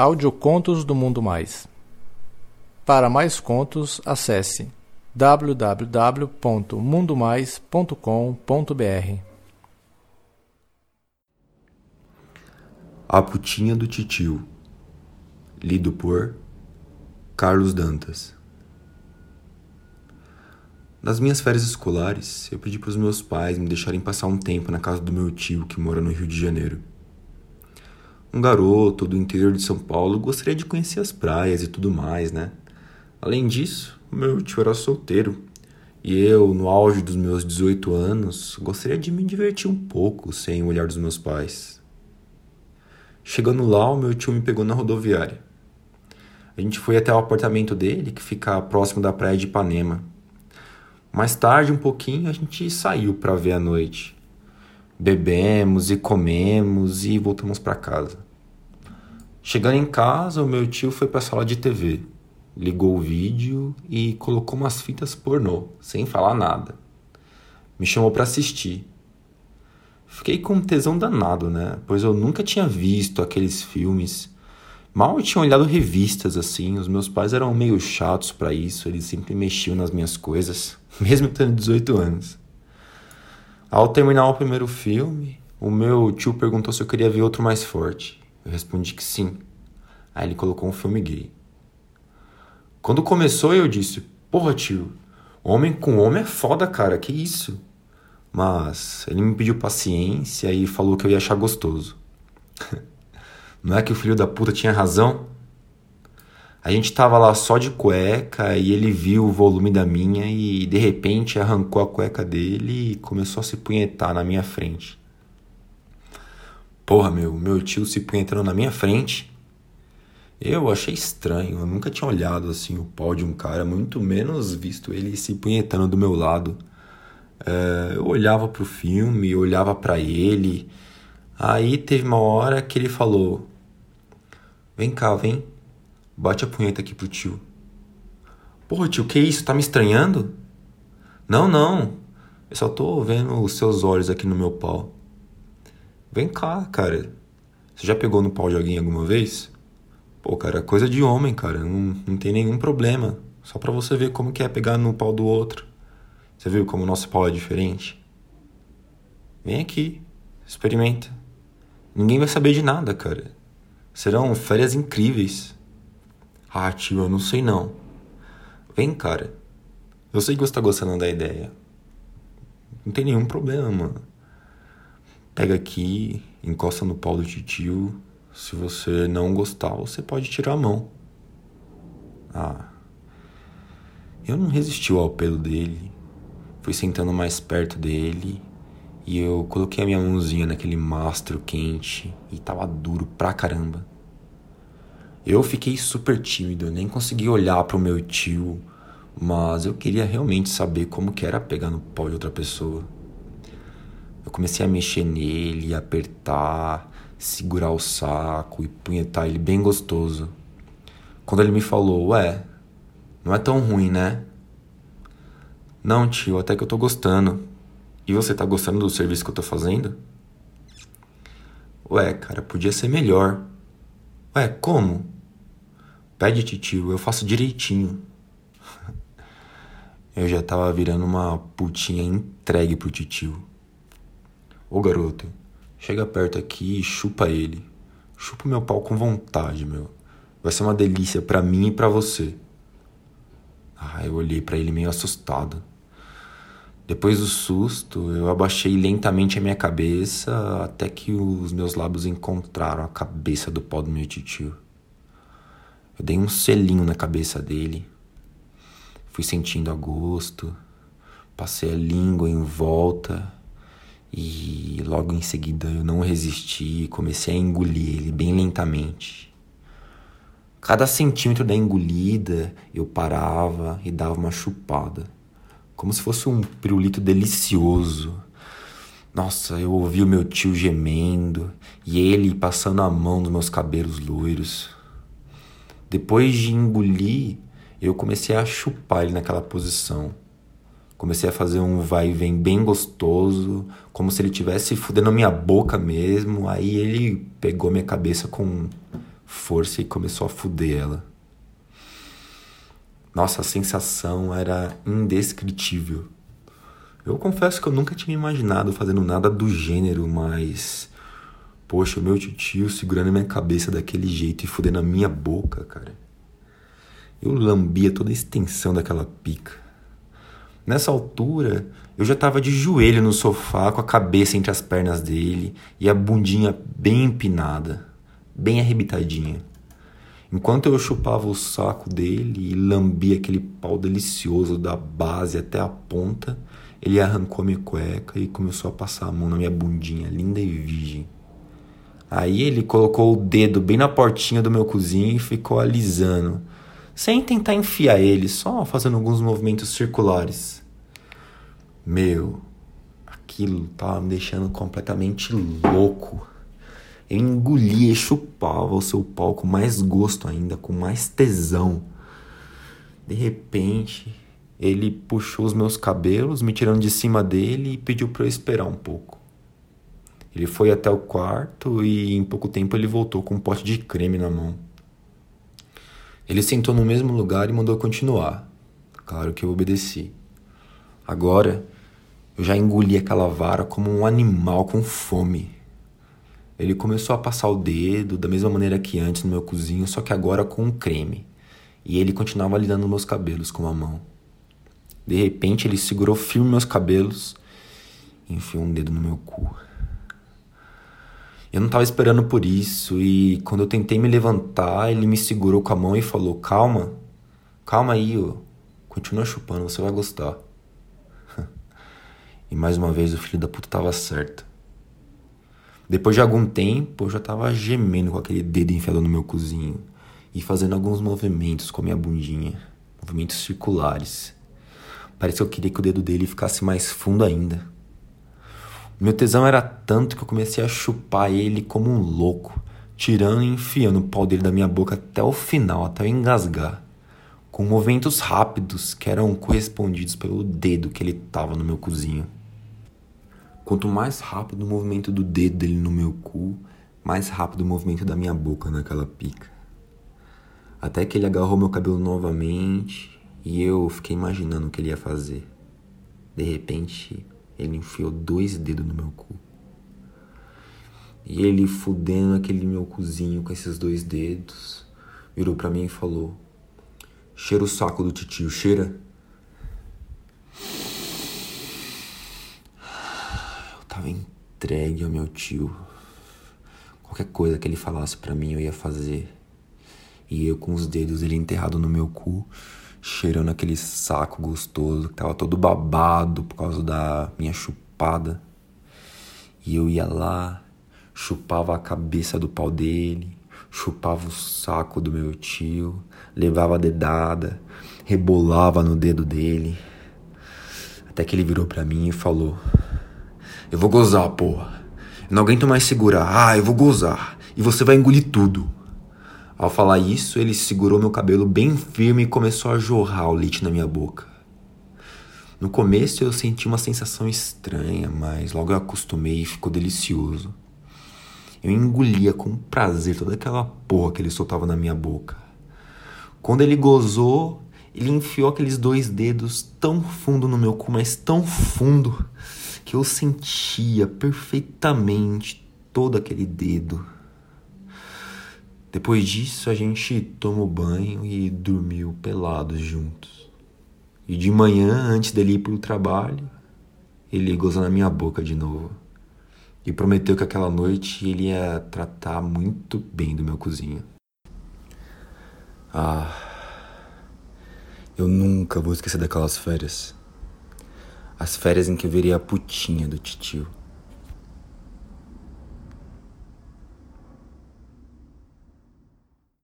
Audiocontos do Mundo Mais. Para mais contos, acesse www.mundomais.com.br. A Putinha do Titio, lido por Carlos Dantas. Nas minhas férias escolares, eu pedi para os meus pais me deixarem passar um tempo na casa do meu tio que mora no Rio de Janeiro. Um garoto do interior de São Paulo gostaria de conhecer as praias e tudo mais, né? Além disso, meu tio era solteiro e eu, no auge dos meus 18 anos, gostaria de me divertir um pouco sem o olhar dos meus pais. Chegando lá, o meu tio me pegou na rodoviária. A gente foi até o apartamento dele, que fica próximo da praia de Ipanema. Mais tarde, um pouquinho, a gente saiu para ver a noite. Bebemos e comemos e voltamos para casa. Chegando em casa, o meu tio foi para a sala de TV, ligou o vídeo e colocou umas fitas pornô, sem falar nada. Me chamou para assistir. Fiquei com um tesão danado, né? Pois eu nunca tinha visto aqueles filmes. Mal eu tinha olhado revistas assim, os meus pais eram meio chatos para isso, eles sempre mexiam nas minhas coisas, mesmo tendo 18 anos. Ao terminar o primeiro filme, o meu tio perguntou se eu queria ver outro mais forte. Eu respondi que sim. Aí ele colocou um filme gay. Quando começou, eu disse: Porra, tio, homem com homem é foda, cara, que isso? Mas ele me pediu paciência e falou que eu ia achar gostoso. Não é que o filho da puta tinha razão? A gente tava lá só de cueca e ele viu o volume da minha e de repente arrancou a cueca dele e começou a se punhetar na minha frente. Porra, meu, meu tio se punhetando na minha frente. Eu achei estranho, eu nunca tinha olhado assim o pau de um cara, muito menos visto ele se punhetando do meu lado. É, eu olhava pro filme, olhava para ele. Aí teve uma hora que ele falou: Vem cá, vem. Bate a punheta aqui pro tio. Porra, tio, que isso? Tá me estranhando? Não, não. Eu só tô vendo os seus olhos aqui no meu pau. Vem cá, cara. Você já pegou no pau de alguém alguma vez? Pô, cara, é coisa de homem, cara. Não, não tem nenhum problema. Só pra você ver como que é pegar no pau do outro. Você viu como o nosso pau é diferente? Vem aqui. Experimenta. Ninguém vai saber de nada, cara. Serão férias incríveis. Ah, tio, eu não sei não. Vem, cara. Eu sei que você tá gostando da ideia. Não tem nenhum problema. Pega aqui, encosta no pau do tio. Se você não gostar, você pode tirar a mão. Ah. Eu não resisti ao apelo dele. Fui sentando mais perto dele e eu coloquei a minha mãozinha naquele mastro quente e tava duro pra caramba. Eu fiquei super tímido, nem consegui olhar para o meu tio, mas eu queria realmente saber como que era pegar no pau de outra pessoa. Eu comecei a mexer nele, apertar, segurar o saco e punhetar ele bem gostoso. Quando ele me falou, ué, não é tão ruim, né? Não, tio, até que eu tô gostando. E você tá gostando do serviço que eu tô fazendo? Ué, cara, podia ser melhor. Ué, como? Pede, tio, eu faço direitinho. Eu já tava virando uma putinha entregue pro titio. Ô garoto, chega perto aqui e chupa ele. Chupa meu pau com vontade, meu. Vai ser uma delícia para mim e para você. Ah, eu olhei para ele meio assustado. Depois do susto, eu abaixei lentamente a minha cabeça até que os meus lábios encontraram a cabeça do pau do meu tio. Eu dei um selinho na cabeça dele, fui sentindo a gosto, passei a língua em volta e logo em seguida eu não resisti e comecei a engolir ele bem lentamente. Cada centímetro da engolida eu parava e dava uma chupada como se fosse um pirulito delicioso. Nossa, eu ouvi o meu tio gemendo e ele passando a mão nos meus cabelos loiros. Depois de engolir, eu comecei a chupar ele naquela posição. Comecei a fazer um vai e vem bem gostoso, como se ele tivesse fudendo minha boca mesmo. Aí ele pegou minha cabeça com força e começou a fuder ela. Nossa, a sensação era indescritível. Eu confesso que eu nunca tinha imaginado fazendo nada do gênero, mas. Poxa, o meu tio segurando minha cabeça daquele jeito e fudendo a minha boca, cara. Eu lambia toda a extensão daquela pica. Nessa altura, eu já estava de joelho no sofá, com a cabeça entre as pernas dele e a bundinha bem empinada, bem arrebitadinha. Enquanto eu chupava o saco dele e lambia aquele pau delicioso da base até a ponta, ele arrancou minha cueca e começou a passar a mão na minha bundinha, linda e virgem. Aí ele colocou o dedo bem na portinha do meu cozinho e ficou alisando, sem tentar enfiar ele, só fazendo alguns movimentos circulares. Meu, aquilo tava me deixando completamente louco. Eu e chupava o seu pau com mais gosto ainda, com mais tesão. De repente, ele puxou os meus cabelos, me tirando de cima dele e pediu para eu esperar um pouco. Ele foi até o quarto e em pouco tempo ele voltou com um pote de creme na mão. Ele sentou no mesmo lugar e mandou continuar. Claro que eu obedeci. Agora, eu já engoli aquela vara como um animal com fome. Ele começou a passar o dedo da mesma maneira que antes no meu cozinho, só que agora com um creme. E ele continuava lidando meus cabelos com a mão. De repente ele segurou firme meus cabelos e enfiou um dedo no meu cu. Eu não estava esperando por isso e quando eu tentei me levantar, ele me segurou com a mão e falou: "Calma. Calma aí, ó. Continua chupando, você vai gostar." e mais uma vez o filho da puta estava certo. Depois de algum tempo, eu já tava gemendo com aquele dedo enfiado no meu cozinho e fazendo alguns movimentos com a minha bundinha, movimentos circulares. Parece que eu queria que o dedo dele ficasse mais fundo ainda. Meu tesão era tanto que eu comecei a chupar ele como um louco, tirando e enfiando o pau dele da minha boca até o final, até eu engasgar, com movimentos rápidos que eram correspondidos pelo dedo que ele tava no meu cozinho. Quanto mais rápido o movimento do dedo dele no meu cu, mais rápido o movimento da minha boca naquela pica. Até que ele agarrou meu cabelo novamente e eu fiquei imaginando o que ele ia fazer. De repente, ele enfiou dois dedos no meu cu. E ele fudendo aquele meu cozinho com esses dois dedos, virou para mim e falou: Cheira o saco do titio, cheira. Tava entregue ao meu tio. Qualquer coisa que ele falasse para mim eu ia fazer. E eu com os dedos ele enterrado no meu cu, cheirando aquele saco gostoso que tava todo babado por causa da minha chupada. E eu ia lá, chupava a cabeça do pau dele, chupava o saco do meu tio, levava a dedada, rebolava no dedo dele. Até que ele virou para mim e falou: eu vou gozar, porra. Eu não aguento mais segurar. Ah, eu vou gozar. E você vai engolir tudo. Ao falar isso, ele segurou meu cabelo bem firme e começou a jorrar o leite na minha boca. No começo eu senti uma sensação estranha, mas logo eu acostumei e ficou delicioso. Eu engolia com prazer toda aquela porra que ele soltava na minha boca. Quando ele gozou, ele enfiou aqueles dois dedos tão fundo no meu cu, mas tão fundo, que eu sentia perfeitamente todo aquele dedo. Depois disso, a gente tomou banho e dormiu pelados juntos. E de manhã, antes dele ir para o trabalho, ele gozou na minha boca de novo. E prometeu que aquela noite ele ia tratar muito bem do meu cozinho. Ah, eu nunca vou esquecer daquelas férias. As férias em que eu a putinha do titio.